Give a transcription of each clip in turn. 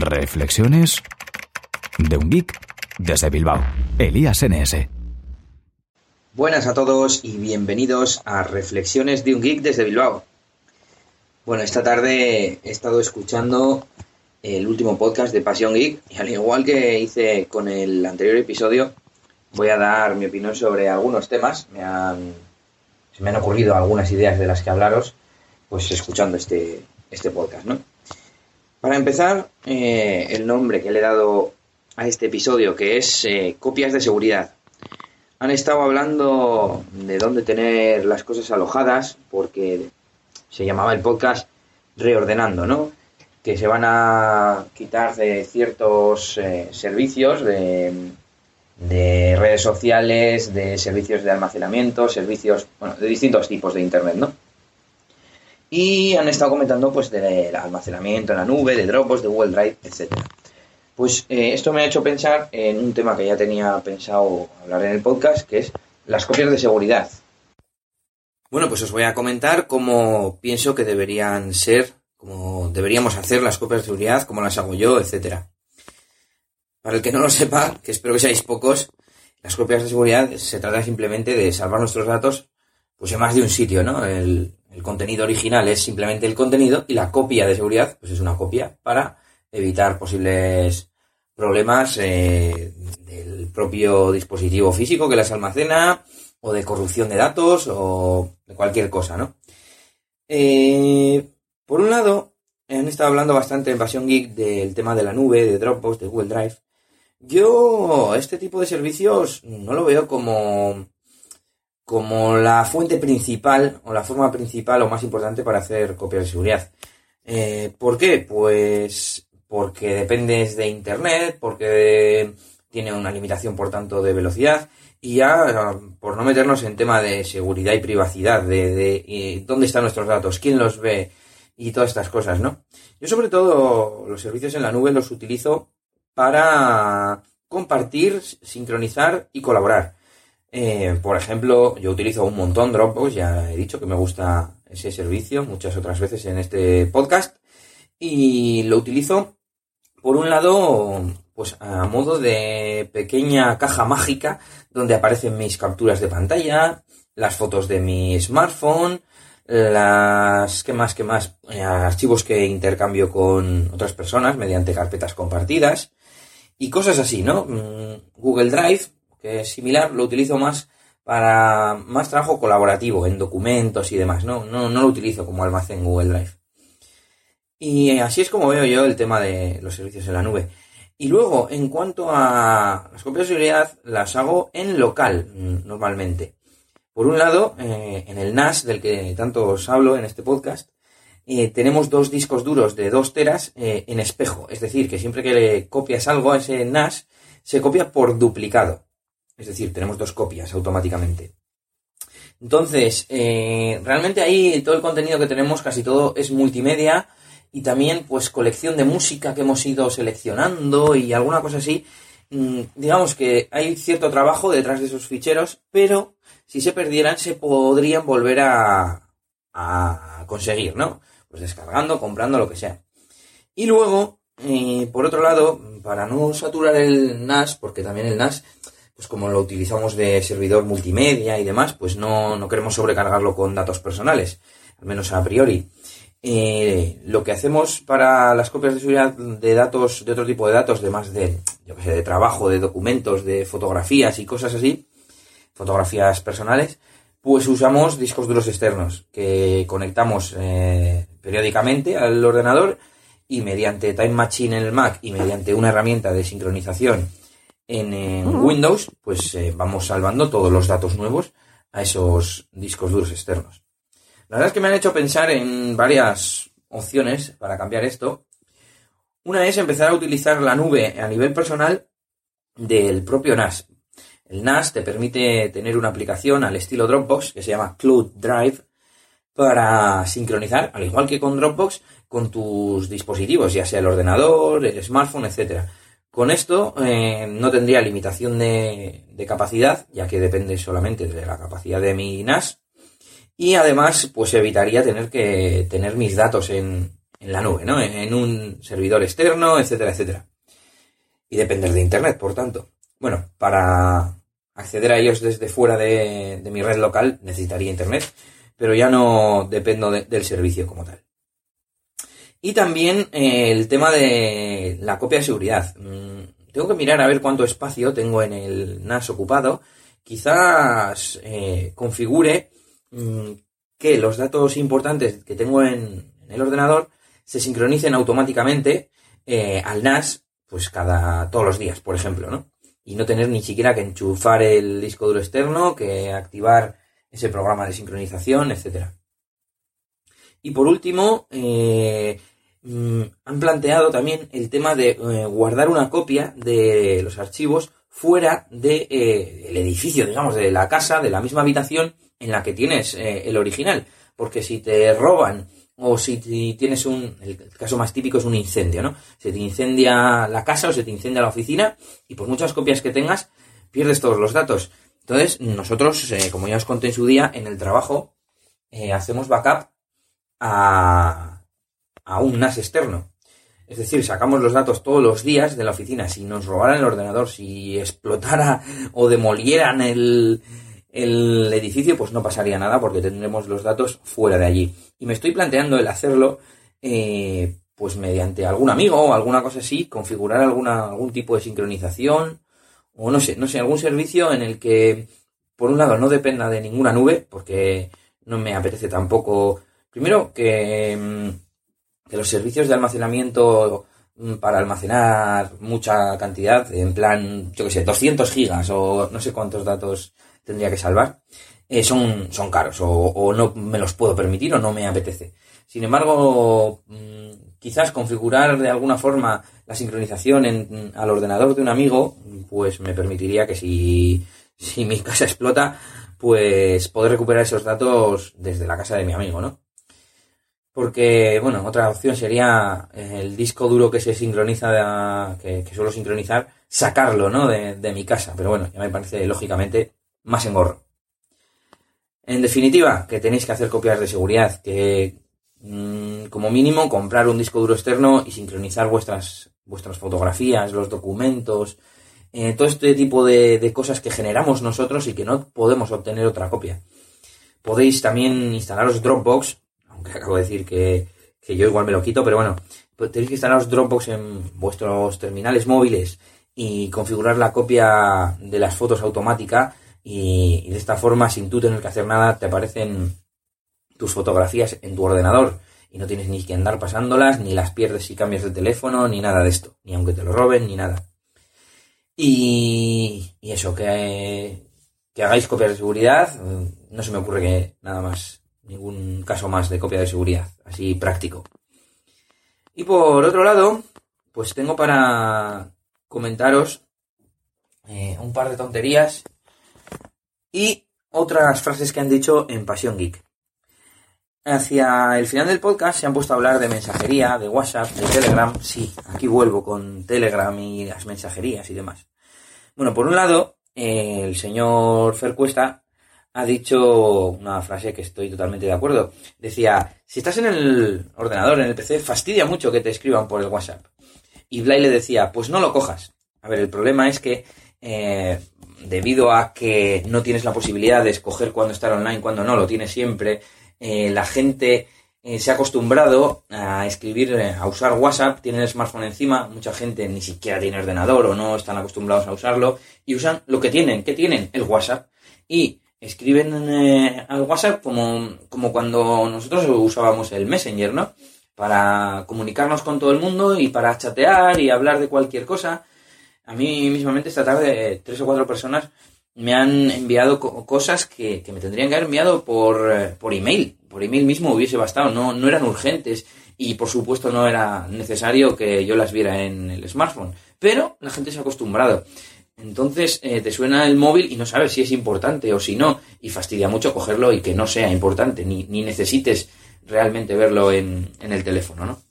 Reflexiones de un geek desde Bilbao. Elías NS. Buenas a todos y bienvenidos a Reflexiones de un geek desde Bilbao. Bueno, esta tarde he estado escuchando el último podcast de Pasión Geek y al igual que hice con el anterior episodio, voy a dar mi opinión sobre algunos temas. Me han, se me han ocurrido algunas ideas de las que hablaros, pues escuchando este, este podcast, ¿no? Para empezar, eh, el nombre que le he dado a este episodio, que es eh, copias de seguridad. Han estado hablando de dónde tener las cosas alojadas, porque se llamaba el podcast Reordenando, ¿no? Que se van a quitar de ciertos eh, servicios, de, de redes sociales, de servicios de almacenamiento, servicios, de distintos tipos de Internet, ¿no? Y han estado comentando pues del almacenamiento en la nube, de Dropbox, de Google Drive, etcétera. Pues eh, esto me ha hecho pensar en un tema que ya tenía pensado hablar en el podcast, que es las copias de seguridad. Bueno, pues os voy a comentar cómo pienso que deberían ser, cómo deberíamos hacer las copias de seguridad, cómo las hago yo, etcétera. Para el que no lo sepa, que espero que seáis pocos, las copias de seguridad se trata simplemente de salvar nuestros datos pues en más de un sitio, ¿no? El, el contenido original es simplemente el contenido y la copia de seguridad pues es una copia para evitar posibles problemas eh, del propio dispositivo físico que las almacena o de corrupción de datos o de cualquier cosa, ¿no? Eh, por un lado, han estado hablando bastante en Pasión Geek del tema de la nube, de Dropbox, de Google Drive. Yo este tipo de servicios no lo veo como como la fuente principal o la forma principal o más importante para hacer copias de seguridad. Eh, ¿Por qué? Pues porque dependes de Internet, porque tiene una limitación, por tanto, de velocidad. Y ya, por no meternos en tema de seguridad y privacidad, de, de eh, dónde están nuestros datos, quién los ve y todas estas cosas, ¿no? Yo sobre todo los servicios en la nube los utilizo para compartir, sincronizar y colaborar. Eh, por ejemplo, yo utilizo un montón Dropbox, ya he dicho que me gusta ese servicio muchas otras veces en este podcast. Y lo utilizo, por un lado, pues a modo de pequeña caja mágica donde aparecen mis capturas de pantalla, las fotos de mi smartphone, las, ¿qué más, qué más? Archivos que intercambio con otras personas mediante carpetas compartidas y cosas así, ¿no? Mm, Google Drive, similar, lo utilizo más para más trabajo colaborativo, en documentos y demás, ¿no? No, no lo utilizo como almacén Google Drive. Y así es como veo yo el tema de los servicios en la nube. Y luego, en cuanto a las copias de seguridad, las hago en local, mm, normalmente. Por un lado, eh, en el NAS, del que tanto os hablo en este podcast, eh, tenemos dos discos duros de 2 teras eh, en espejo. Es decir, que siempre que le copias algo a ese NAS, se copia por duplicado. Es decir, tenemos dos copias automáticamente. Entonces, eh, realmente ahí todo el contenido que tenemos, casi todo es multimedia y también pues colección de música que hemos ido seleccionando y alguna cosa así. Mm, digamos que hay cierto trabajo detrás de esos ficheros, pero si se perdieran se podrían volver a, a conseguir, ¿no? Pues descargando, comprando, lo que sea. Y luego, eh, por otro lado, para no saturar el NAS, porque también el NAS pues como lo utilizamos de servidor multimedia y demás, pues no, no queremos sobrecargarlo con datos personales, al menos a priori. Eh, lo que hacemos para las copias de seguridad de datos, de otro tipo de datos, de más de, yo que sé, de trabajo, de documentos, de fotografías y cosas así, fotografías personales, pues usamos discos duros externos que conectamos eh, periódicamente al ordenador y mediante Time Machine en el Mac y mediante una herramienta de sincronización en, Windows, pues eh, vamos salvando todos los datos nuevos a esos discos duros externos. La verdad es que me han hecho pensar en varias opciones para cambiar esto. Una es empezar a utilizar la nube a nivel personal del propio NAS. El NAS te permite tener una aplicación al estilo Dropbox que se llama Cloud Drive para sincronizar, al igual que con Dropbox, con tus dispositivos, ya sea el ordenador, el smartphone, etcétera. Con esto eh, no tendría limitación de, capacidad, ya que depende solamente de la capacidad de mi NAS. Y además, pues evitaría tener que tener mis datos en, en la nube, ¿no? En un servidor externo, etcétera, etcétera. Y depender de Internet, por tanto. Bueno, para acceder a ellos desde fuera de, mi red local necesitaría Internet, pero ya no dependo del servicio como tal. Y también eh, el tema de la copia de seguridad. Mm, tengo que mirar a ver cuánto espacio tengo en el NAS ocupado. Quizás eh, configure mm, que los datos importantes que tengo en, el ordenador se sincronicen automáticamente eh, al NAS, pues cada todos los días, por ejemplo, ¿no? Y no tener ni siquiera que enchufar el disco duro externo, que activar ese programa de sincronización, etcétera. Y por último, eh, mm, han planteado también el tema de eh, guardar una copia de los archivos fuera del de, el edificio, digamos, de la casa, de la misma habitación en la que tienes el original. Porque si te roban o si tienes un, el caso más típico es un incendio, ¿no? Se te incendia la casa o se te incendia la oficina y por muchas copias que tengas, pierdes todos los datos. Entonces, nosotros, eh, como ya os conté en su día, en el trabajo, eh, hacemos backup a, a un NAS externo. Es decir, sacamos los datos todos los días de la oficina. Si nos robaran el ordenador, si explotara o demolieran el, el edificio, pues no pasaría nada porque tendremos los datos fuera de allí. Y me estoy planteando el hacerlo, eh, pues mediante algún amigo o alguna cosa así, configurar algún tipo de sincronización o no sé, no sé, algún servicio en el que, por un lado, no dependa de ninguna nube, porque no me apetece tampoco, primero, que, mm, que los servicios de almacenamiento mm, para almacenar mucha cantidad, en plan, yo que sé, 200 gigas o no sé cuántos datos tendría que salvar, eh, son, son caros o, no me los puedo permitir o no me apetece. Sin embargo, mm, quizás configurar de alguna forma la sincronización en, al ordenador de un amigo, pues me permitiría que si, si mi casa explota, pues poder recuperar esos datos desde la casa de mi amigo, ¿no? Porque, bueno, otra opción sería el disco duro que se sincroniza, que, suelo sincronizar, sacarlo, ¿no? De, de mi casa. Pero bueno, ya me parece lógicamente más engorro. En definitiva, que tenéis que hacer copias de seguridad, que mm, como mínimo comprar un disco duro externo y sincronizar vuestras, vuestras fotografías, los documentos, eh, todo este tipo de, cosas que generamos nosotros y que no podemos obtener otra copia. Podéis también instalaros Dropbox, aunque acabo de decir que, que yo igual me lo quito, pero bueno, pues tenéis que instalaros Dropbox en vuestros terminales móviles y configurar la copia de las fotos automática y, de esta forma, sin tú tener que hacer nada, te aparecen tus fotografías en tu ordenador y no tienes ni que andar pasándolas, ni las pierdes si cambias de teléfono, ni nada de esto, ni aunque te lo roben, ni nada. Y, eso, que, que hagáis copias de seguridad, no se me ocurre que nada más, ningún caso más de copia de seguridad, así práctico. Y por otro lado, pues tengo para comentaros eh, un par de tonterías y otras frases que han dicho en Pasión Geek. Hacia el final del podcast se han puesto a hablar de mensajería, de WhatsApp, de Telegram. Sí, aquí vuelvo con Telegram y las mensajerías y demás. Bueno, por un lado, el señor Fercuesta ha dicho una frase que estoy totalmente de acuerdo. Decía, si estás en el ordenador, en el PC, fastidia mucho que te escriban por el WhatsApp. Y Blay le decía, pues no lo cojas. A ver, el problema es que eh, debido a que no tienes la posibilidad de escoger cuándo estar online, cuándo no, lo tienes siempre, eh, la gente eh, se ha acostumbrado a escribir, a usar WhatsApp, tienen el smartphone encima, mucha gente ni siquiera tiene ordenador o no están acostumbrados a usarlo y usan lo que tienen, ¿qué tienen? El WhatsApp. Y escriben al WhatsApp como, como cuando nosotros usábamos el Messenger, ¿no? Para comunicarnos con todo el mundo y para chatear y hablar de cualquier cosa a mí mismamente esta tarde tres o cuatro personas me han enviado cosas que, me tendrían que haber enviado por, eh, por email. Por email mismo hubiese bastado, no, no eran urgentes y por supuesto no era necesario que yo las viera en el smartphone. Pero la gente se ha acostumbrado. Entonces eh, te suena el móvil y no sabes si es importante o si no. Y fastidia mucho cogerlo y que no sea importante, ni, necesites realmente verlo en, en el teléfono, ¿no?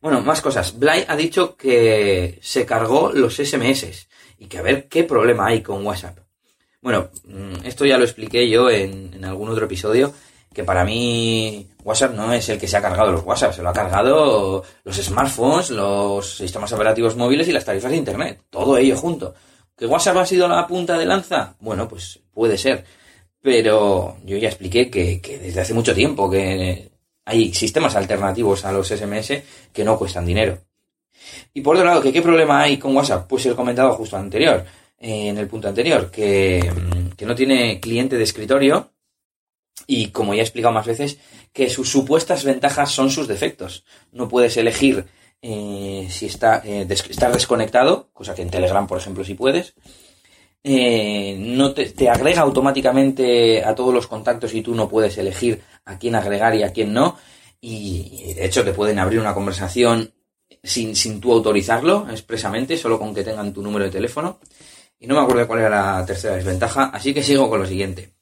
Bueno, más cosas. Bly ha dicho que se cargó los SMS y que a ver qué problema hay con WhatsApp. Bueno, mm, esto ya lo expliqué yo en, algún otro episodio, que para mí WhatsApp no es el que se ha cargado los WhatsApp, se lo ha cargado los smartphones, los sistemas operativos móviles y las tarifas de Internet. Todo ello junto. ¿Que WhatsApp ha sido la punta de lanza? Bueno, pues puede ser. Pero yo ya expliqué que, que desde hace mucho tiempo que hay sistemas alternativos a los SMS que no cuestan dinero. Y por otro lado, ¿qué, ¿qué problema hay con WhatsApp? Pues el comentado justo anterior, eh, en el punto anterior, que, que no tiene cliente de escritorio y, como ya he explicado más veces, que sus supuestas ventajas son sus defectos. No puedes elegir eh, si está eh, desconectado, cosa que en Telegram, por ejemplo, sí puedes. Eh, no te, te, agrega automáticamente a todos los contactos y tú no puedes elegir a quién agregar y a quién no. Y de hecho te pueden abrir una conversación sin, sin tú autorizarlo expresamente, solo con que tengan tu número de teléfono. Y no me acuerdo cuál era la tercera desventaja, así que sigo con lo siguiente.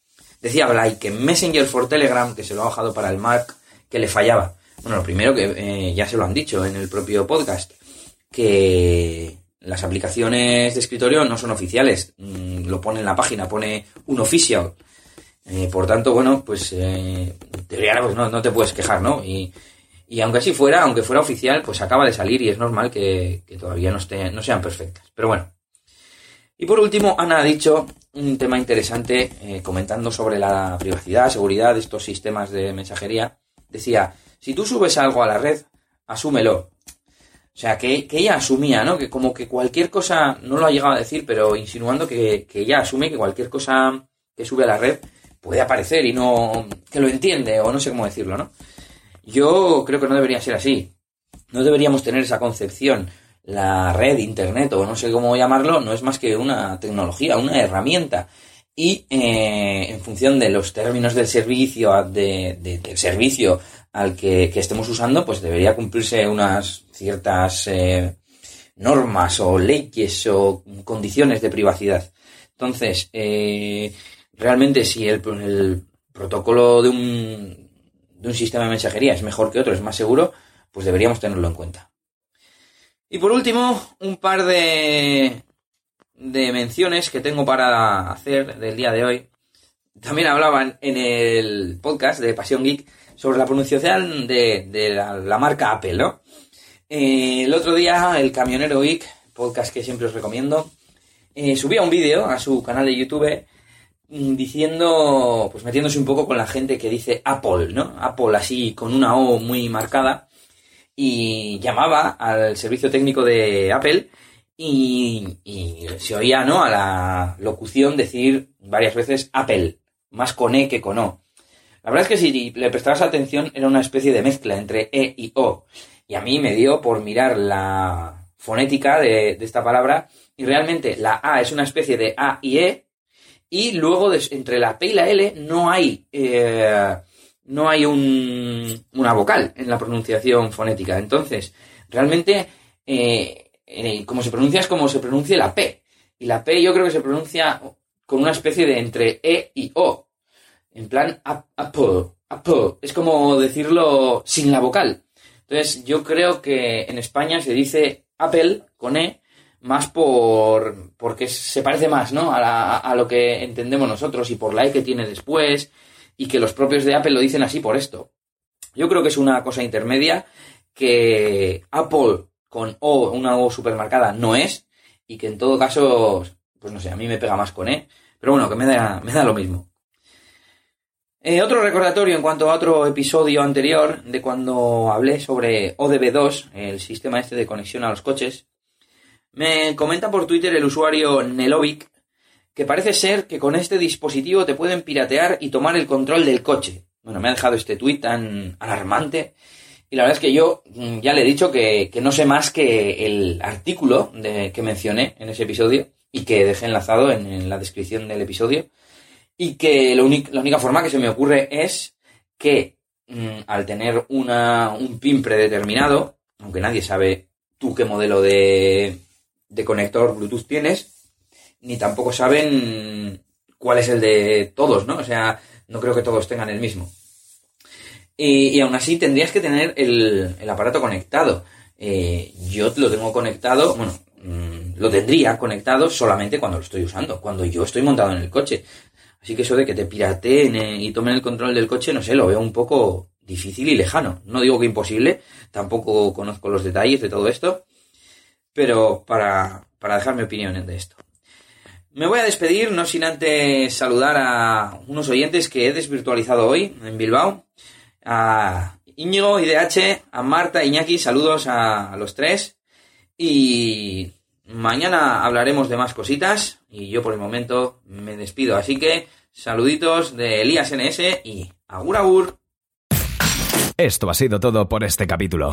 Decía Blay que Messenger for Telegram, que se lo ha bajado para el Mac, que le fallaba. Bueno, lo primero que eh, ya se lo han dicho en el propio podcast, que las aplicaciones de escritorio no son oficiales. Mm, lo pone en la página, pone un official. Eh, por tanto, bueno, pues eh, pues no, no, te puedes quejar, ¿no? Y, y, aunque así fuera, aunque fuera oficial, pues acaba de salir y es normal que, que todavía no, esté, no sean perfectas. Pero bueno. Y por último, Ana ha dicho un tema interesante eh, comentando sobre la privacidad, seguridad de estos sistemas de mensajería. Decía, si tú subes algo a la red, asúmelo. O sea, que, que, ella asumía, ¿no? Que como que cualquier cosa, no lo ha llegado a decir, pero insinuando que, que, ella asume que cualquier cosa que sube a la red puede aparecer y no, que lo entiende, o no sé cómo decirlo, ¿no? Yo creo que no debería ser así. No deberíamos tener esa concepción. La red, internet, o no sé cómo llamarlo, no es más que una tecnología, una herramienta. Y eh, en función de los términos del servicio, de, de, del servicio al que, estemos usando, pues debería cumplirse unas ciertas eh, normas o leyes o condiciones de privacidad. Entonces, eh, realmente si el, el protocolo de un, de un sistema de mensajería es mejor que otro, es más seguro, pues deberíamos tenerlo en cuenta. Y por último, un par de, de menciones que tengo para hacer del día de hoy. También hablaban en el podcast de Pasión Geek sobre la pronunciación de, de la, marca Apple, ¿no? Eh, el otro día, el Camionero Geek, podcast que siempre os recomiendo, eh, subía un vídeo a su canal de YouTube mm, diciendo, pues metiéndose un poco con la gente que dice Apple, ¿no? Apple así con una O muy marcada y llamaba al servicio técnico de Apple y, se oía, ¿no? A la locución decir varias veces Apple, más con E que con O. La verdad es que si le prestabas atención era una especie de mezcla entre E y O. Y a mí me dio por mirar la fonética de, esta palabra y realmente la A es una especie de A y E y luego entre la P y la L no hay eh, no hay un, una vocal en la pronunciación fonética. Entonces, realmente eh, como se pronuncia es como se pronuncia la P. Y la P yo creo que se pronuncia con una especie de entre E y O. En plan, apple, apple. Es como decirlo sin la vocal. Entonces, yo creo que en España se dice Apple con E más por porque se parece más, ¿no? A, la, a, lo que entendemos nosotros y por la E que tiene después y que los propios de Apple lo dicen así por esto. Yo creo que es una cosa intermedia que Apple con O, una O supermarcada, no es y que en todo caso, pues no sé, a mí me pega más con E, pero bueno, que me da, me da lo mismo. Eh, otro recordatorio en cuanto a otro episodio anterior de cuando hablé sobre ODB2, el sistema este de conexión a los coches. Me comenta por Twitter el usuario Nelovic que parece ser que con este dispositivo te pueden piratear y tomar el control del coche. Bueno, me ha dejado este tuit tan alarmante. Y la verdad es que yo mm, ya le he dicho que, que no sé más que el artículo que mencioné en ese episodio y que dejé enlazado en, la descripción del episodio y que la única forma que se me ocurre es que mmm, al tener una, un pin predeterminado, aunque nadie sabe tú qué modelo de, de conector Bluetooth tienes, ni tampoco saben cuál es el de todos, ¿no? O sea, no creo que todos tengan el mismo. Y, y aún así tendrías que tener el, el aparato conectado. Eh, yo lo tengo conectado, bueno, mmm, lo tendría conectado solamente cuando lo estoy usando, cuando yo estoy montado en el coche. Así que eso de que te pirateen eh, y tomen el control del coche, no sé, lo veo un poco difícil y lejano. No digo que imposible, tampoco conozco los detalles de todo esto, pero para, para dejar mi opinión de esto. Me voy a despedir, no sin antes saludar a unos oyentes que he desvirtualizado hoy en Bilbao. A Íñigo, IDH, a Marta, Iñaki, saludos a, los tres. Y mañana hablaremos de más cositas. Y yo por el momento me despido. Así que saluditos de Elías NS y agur agur. Esto ha sido todo por este capítulo.